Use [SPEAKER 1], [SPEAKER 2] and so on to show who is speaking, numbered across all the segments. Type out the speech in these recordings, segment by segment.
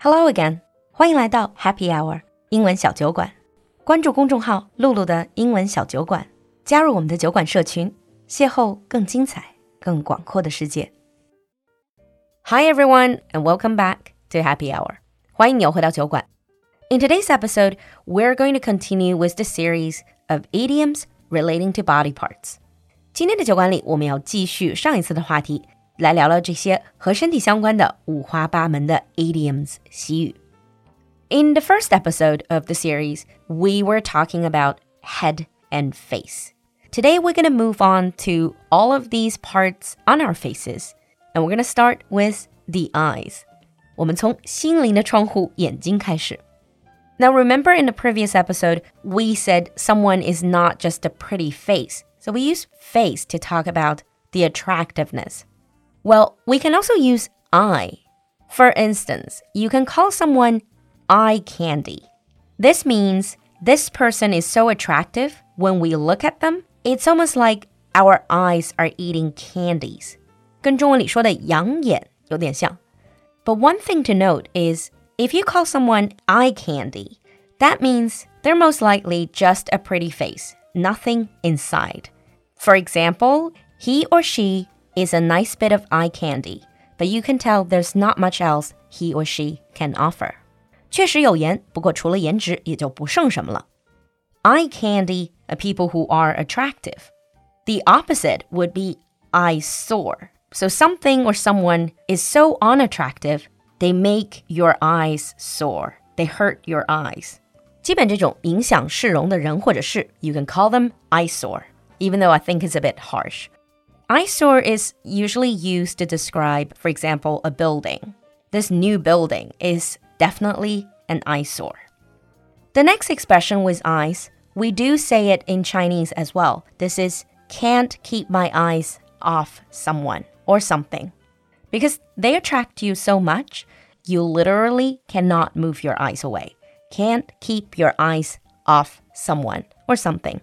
[SPEAKER 1] Hello again，欢迎来到 Happy Hour 英文小酒馆。关注公众号“露露的英文小酒馆”，加入我们的酒馆社群，邂逅更精彩、更广阔的世界。Hi everyone, and welcome back to Happy Hour. 欢迎你又回到酒馆。In today's episode, we're going to continue with the series of idioms relating to body parts. 今天的酒馆里，我们要继续上一次的话题， 来聊聊这些和身体相关的五花八门的 idioms 习语。In the first episode of the series, we were talking about head and face. Today, we're going to move on to all of these parts on our faces, and we're going to start with the eyes. 我们从心灵的窗户眼睛开始。Now, remember in the previous episode, we said someone is not just a pretty face. So we use face to talk about the attractiveness. Well, we can also use eye. For instance, you can call someone eye candy. This means this person is so attractive when we look at them, it's almost like our eyes are eating candies. 跟中文里说的养眼有点像. But one thing to note is if you call someone eye candy, that means they're most likely just a pretty face, nothing inside. For example, he or she is a nice bit of eye candy, but you can tell there's not much else he or she can offer. 确实有颜，不过除了颜值也就不剩什么了。Eye candy are people who are attractive. The opposite would be eyesore. So something or someone is so unattractive, they make your eyes sore. They hurt your eyes. 基本这种影响市容的人或者事，you can call them eyesore, even though I think it's a bit harsh. Eyesore is usually used to describe, for example, a building. This new building is definitely an eyesore. The next expression with eyes, we do say it in Chinese as well. This is can't keep my eyes off someone or something. Because they attract you so much, you literally cannot move your eyes away. Can't keep your eyes off someone or something.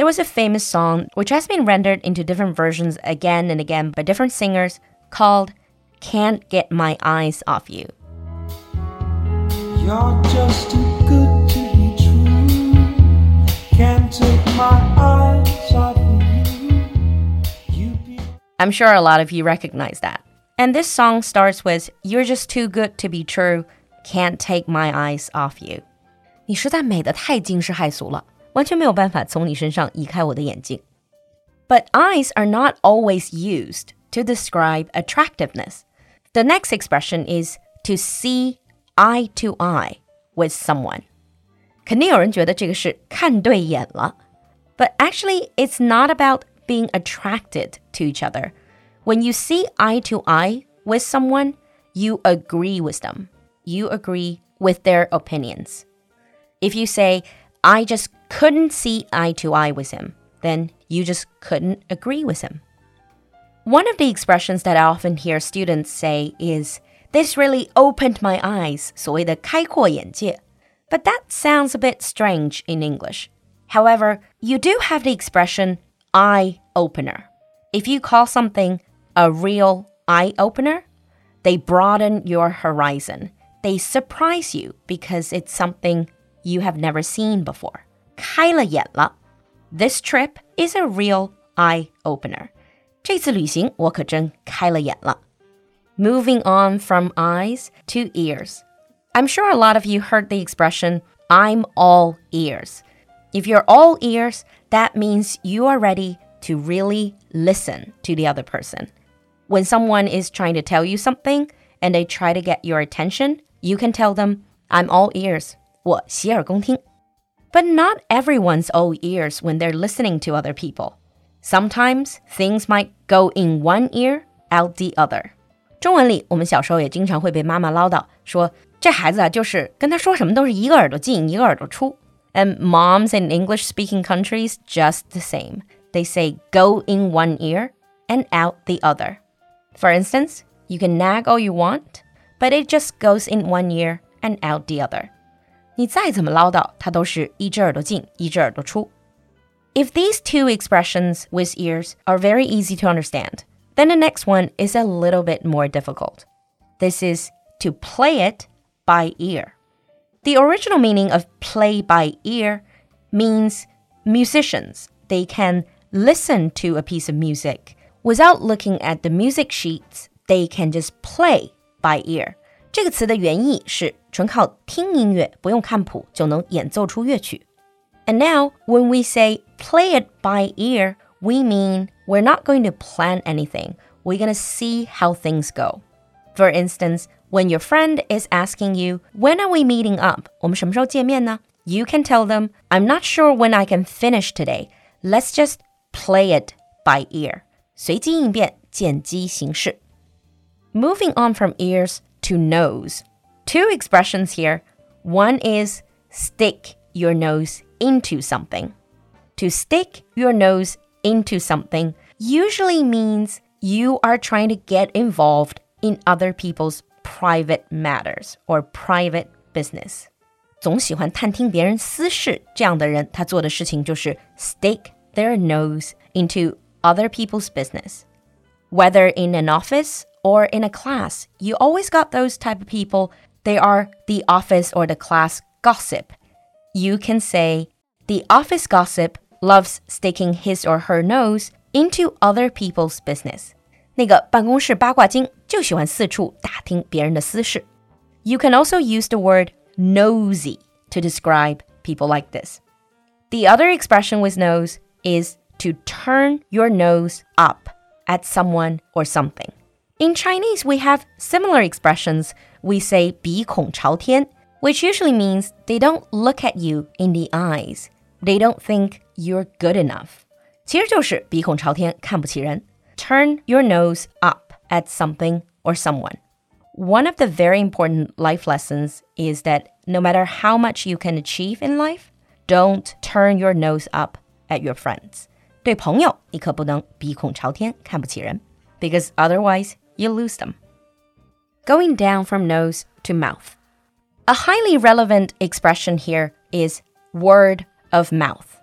[SPEAKER 1] There was a famous song which has been rendered into different versions again and again by different singers called Can't Get My Eyes Off You. You're just too good to be true. Can't take my eyes off you. you I'm sure a lot of you recognize that. And this song starts with You're just too good to be true. Can't take my eyes off you. 你实在美得太惊世骇俗了。 完全没有办法从你身上移开我的眼睛。But eyes are not always used to describe attractiveness. The next expression is to see eye to eye with someone. 肯定有人觉得这个是看对眼了，but actually it's not about being attracted to each other. When you see eye to eye with someone, you agree with them. You agree with their opinions. If you say, I just couldn't see eye to eye with him, then you just couldn't agree with him. One of the expressions that I often hear students say is, This really opened my eyes, 所谓的开阔眼界. But that sounds a bit strange in English. However, you do have the expression eye opener. If you call something a real eye opener, they broaden your horizon. They surprise you because it's something you have never seen before. 开了眼了. This trip is a real eye opener. 这次旅行我可真开了眼了. Moving on from eyes to ears. I'm sure a lot of you heard the expression, I'm all ears. If you're all ears, that means you are ready to really listen to the other person. When someone is trying to tell you something and they try to get your attention, you can tell them, I'm all ears. 我洗耳恭听. But not everyone's all ears when they're listening to other people. Sometimes things might go in one ear, out the other. 中文里，我们小时候也经常会被妈妈唠叨说，这孩子啊，就是跟他说什么都是一个耳朵进一个耳朵出。And moms in English-speaking countries just the same. They say go in one ear and out the other. For instance, you can nag all you want, but it just goes in one ear and out the other. 你再怎么唠叨，它都是一只耳朵进，一只耳朵出。If these two expressions with ears are very easy to understand, then the next one is a little bit more difficult. This is to play it by ear. The original meaning of play by ear means musicians, they can listen to a piece of music without looking at the music sheets, they can just play by ear. 这个词的原意是 纯靠听音乐，不用看谱就能演奏出乐曲。And now, when we say play it by ear, we mean we're not going to plan anything. We're going to see how things go. For instance, when your friend is asking you, when are we meeting up? 我们什么时候见面呢? You can tell them, I'm not sure when I can finish today. Let's just play it by ear. 随机应变，见机行事. Moving on from ears to nose. Two expressions here. One is stick your nose into something. To stick your nose into something usually means you are trying to get involved in other people's private matters or private business. 总喜欢探听别人私事，这样的人，他做的事情就是 stick their nose into other people's business. Whether in an office or in a class, you always got those type of people. They are the office or the class gossip. You can say, the office gossip loves sticking his or her nose into other people's business. 那个办公室八卦精就喜欢四处打听别人的私事。You can also use the word nosy to describe people like this. The other expression with nose is to turn your nose up at someone or something. In Chinese, we have similar expressions. We say 鼻孔朝天, which usually means they don't look at you in the eyes. They don't think you're good enough. 其实就是鼻孔朝天，看不起人。turn your nose up at something or someone. One of the very important life lessons is that no matter how much you can achieve in life, don't turn your nose up at your friends. 对朋友，你可不能鼻孔朝天，看不起人，because otherwise you lose them. Going down from nose to mouth. A highly relevant expression here is word of mouth.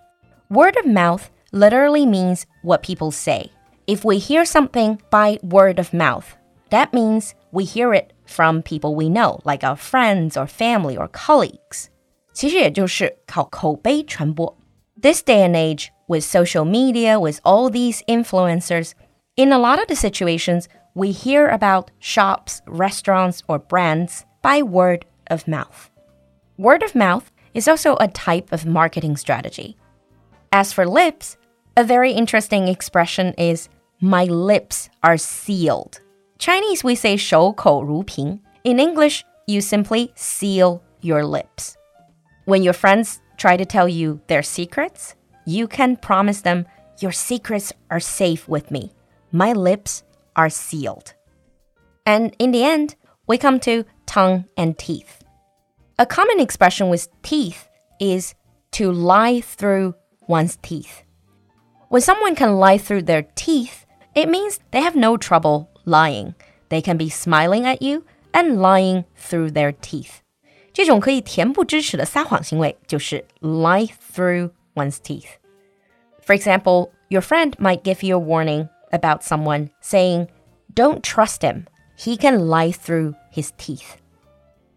[SPEAKER 1] Word of mouth literally means what people say. If we hear something by word of mouth, that means we hear it from people we know, like our friends or family or colleagues. 其实也就是靠口碑传播. This day and age, with social media, with all these influencers, in a lot of the situations, we hear about shops, restaurants, or brands by word of mouth. Word of mouth is also a type of marketing strategy. As for lips, a very interesting expression is my lips are sealed. Chinese we say 守口如瓶. In English, you simply seal your lips. When your friends try to tell you their secrets, you can promise them your secrets are safe with me. My lips are sealed. And in the end, we come to tongue and teeth. A common expression with teeth is to lie through one's teeth. When someone can lie through their teeth, it means they have no trouble lying. They can be smiling at you and lying through their teeth. 这种可以恬不知耻的撒谎行为就是 lie through one's teeth. For example, your friend might give you a warning about someone saying, Don't trust him. He can lie through his teeth.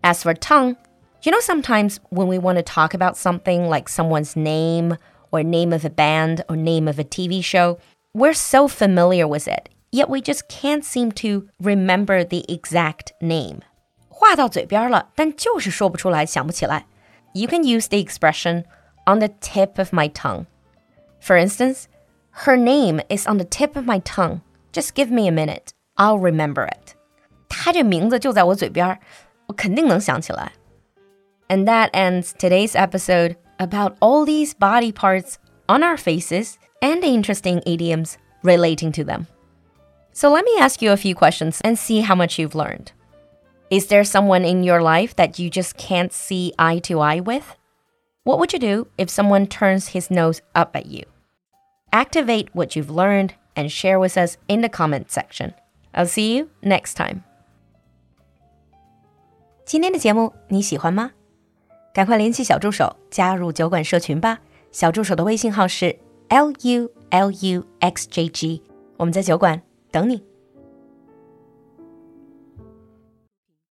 [SPEAKER 1] As for tongue, you know, sometimes when we want to talk about something like someone's name or name of a band or name of a TV show, we're so familiar with it, yet we just can't seem to remember the exact name. 话到嘴边了，但就是说不出来，想不起来。You can use the expression on the tip of my tongue. For instance, her name is on the tip of my tongue. Just give me a minute. I'll remember it. 她这名字就在我嘴边，我肯定能想起来。And that ends today's episode about all these body parts on our faces and the interesting idioms relating to them. So let me ask you a few questions and see how much you've learned. Is there someone in your life that you just can't see eye to eye with? What would you do if someone turns his nose up at you? Activate what you've learned and share with us in the comment section. I'll see you next time. 今天的节目你喜欢吗？赶快联系小助手加入酒馆社群吧。小助手的微信号是 l u l u x j g，我们在酒馆等你。